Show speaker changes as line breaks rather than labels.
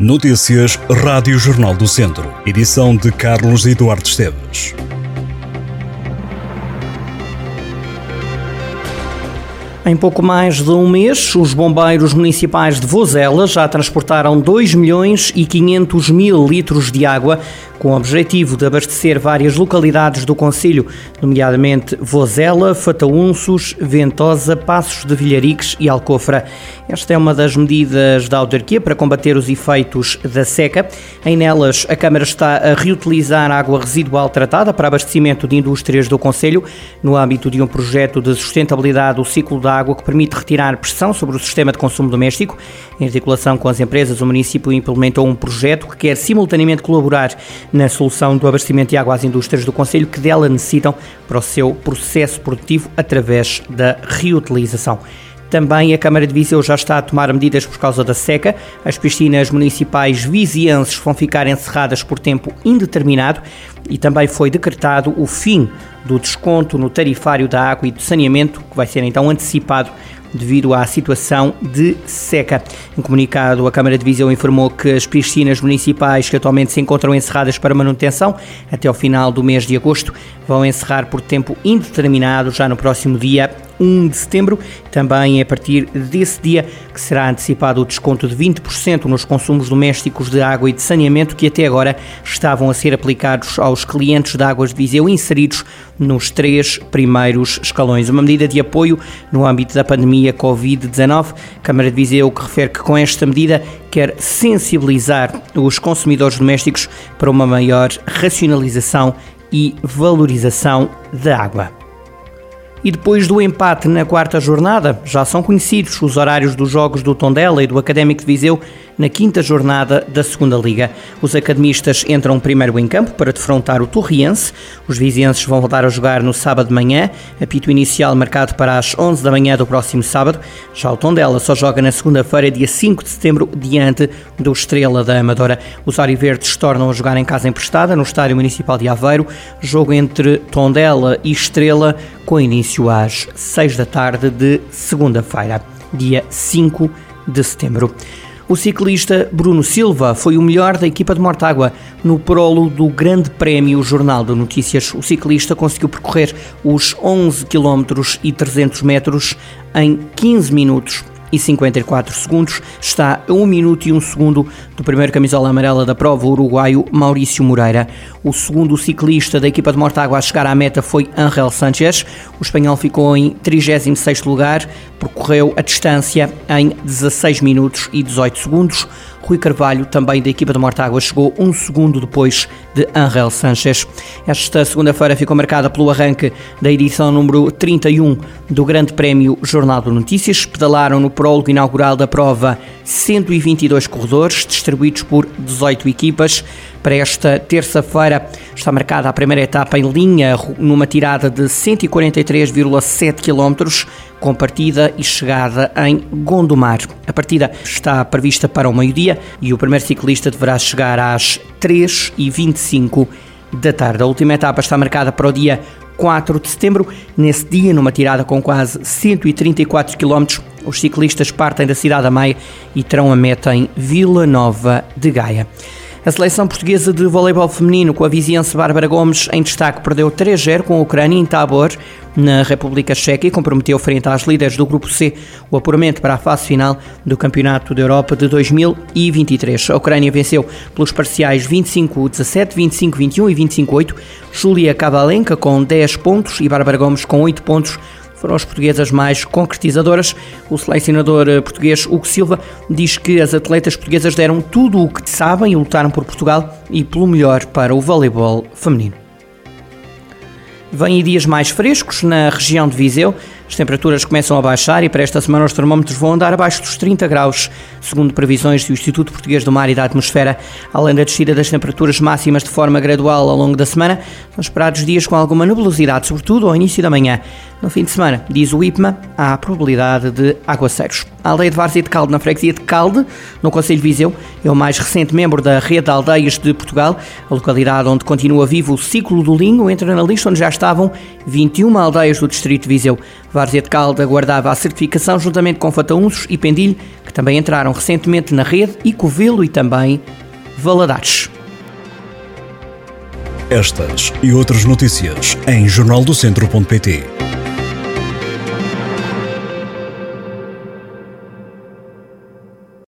Notícias Rádio Jornal do Centro. Edição de Carlos Eduardo Esteves.
Em pouco mais de um mês, os bombeiros municipais de Vozela já transportaram 2 milhões e 500 mil litros de água com o objetivo de abastecer várias localidades do Conselho, nomeadamente Vozela, Fataunços, Ventosa, Passos de Vilhariques e Alcofra. Esta é uma das medidas da autarquia para combater os efeitos da seca. Em nelas, a Câmara está a reutilizar água residual tratada para abastecimento de indústrias do Conselho, no âmbito de um projeto de sustentabilidade do ciclo da água que permite retirar pressão sobre o sistema de consumo doméstico. Em articulação com as empresas, o município implementou um projeto que quer simultaneamente colaborar na solução do abastecimento de água às indústrias do Conselho que dela necessitam para o seu processo produtivo através da reutilização. Também a Câmara de Viseu já está a tomar medidas por causa da seca. As piscinas municipais vizienses vão ficar encerradas por tempo indeterminado e também foi decretado o fim do desconto no tarifário da água e do saneamento, que vai ser então antecipado devido à situação de seca. Em comunicado, a Câmara de Viseu informou que as piscinas municipais que atualmente se encontram encerradas para manutenção até ao final do mês de agosto vão encerrar por tempo indeterminado já no próximo dia 1 de setembro. Também é a partir desse dia que será antecipado o desconto de 20% nos consumos domésticos de água e de saneamento que até agora estavam a ser aplicados aos clientes de Águas de Viseu inseridos nos três primeiros escalões. Uma medida de apoio no âmbito da pandemia Covid-19. Câmara de Viseu que refere que com esta medida quer sensibilizar os consumidores domésticos para uma maior racionalização e valorização da água. E depois do empate na quarta jornada, já são conhecidos os horários dos jogos do Tondela e do Académico de Viseu na quinta jornada da Segunda Liga. Os academistas entram primeiro em campo para defrontar o Torriense. Os vizienses vão voltar a jogar no sábado de manhã, apito inicial marcado para as 11 da manhã do próximo sábado. Já o Tondela só joga na segunda-feira, dia 5 de setembro, diante do Estrela da Amadora. Os Ariverdes tornam a jogar em casa emprestada no Estádio Municipal de Aveiro. Jogo entre Tondela e Estrela com início às 6 da tarde de segunda-feira, dia 5 de setembro. O ciclista Bruno Silva foi o melhor da equipa de Mortágua no prolo do Grande Prémio Jornal de Notícias. O ciclista conseguiu percorrer os 11 km e 300 metros em 15 minutos e 54 segundos. Está a 1 minuto e 1 segundo do primeiro camisola amarela da prova, o uruguaio Maurício Moreira. O segundo ciclista da equipa de Mortágua a chegar à meta foi Angel Sanchez. O espanhol ficou em 36º lugar, percorreu a distância em 16 minutos e 18 segundos. Rui Carvalho, também da equipa de Mortágua, chegou um segundo depois de Angel Sanchez. Esta segunda-feira ficou marcada pelo arranque da edição número 31 do Grande Prémio Jornal de Notícias. Pedalaram no prólogo inaugural da prova 122 corredores, distribuídos por 18 equipas. Para esta terça-feira está marcada a primeira etapa em linha, numa tirada de 143,7 km, com partida e chegada em Gondomar. A partida está prevista para o meio-dia e o primeiro ciclista deverá chegar às 3h25 da tarde. A última etapa está marcada para o dia 4 de setembro. Nesse dia, numa tirada com quase 134 km, os ciclistas partem da cidade da Maia e terão a meta em Vila Nova de Gaia. A seleção portuguesa de voleibol feminino com a vizinhança Bárbara Gomes em destaque perdeu 3-0 com a Ucrânia em Tabor, na República Checa, e comprometeu frente às líderes do Grupo C o apuramento para a fase final do Campeonato da Europa de 2023. A Ucrânia venceu pelos parciais 25-17, 25-21 e 25-8. Júlia Kavalenka com 10 pontos e Bárbara Gomes com 8 pontos foram as portuguesas mais concretizadoras. O selecionador eh, português Hugo Silva diz que as atletas portuguesas deram tudo o que sabem e lutaram por Portugal e pelo melhor para o voleibol feminino. Vêm dias mais frescos na região de Viseu. As temperaturas começam a baixar e para esta semana os termómetros vão andar abaixo dos 30 graus, segundo previsões do Instituto Português do Mar e da Atmosfera. Além da descida das temperaturas máximas de forma gradual ao longo da semana, são esperados dias com alguma nebulosidade, sobretudo ao início da manhã. No fim de semana, diz o IPMA, há a probabilidade de aguaceiros. A aldeia de Várzea de Calde, na freguesia de Calde, no Conselho de Viseu, é o mais recente membro da Rede de Aldeias de Portugal, a localidade onde continua vivo o ciclo do linho, entra na lista onde já estavam 21 aldeias do distrito de Viseu. Várzea de Calde aguardava a certificação juntamente com Fataunços e Pendilho, que que também entraram recentemente na rede, e Covelo e também Valadares.
Estas e outras notícias em jornaldocentro.pt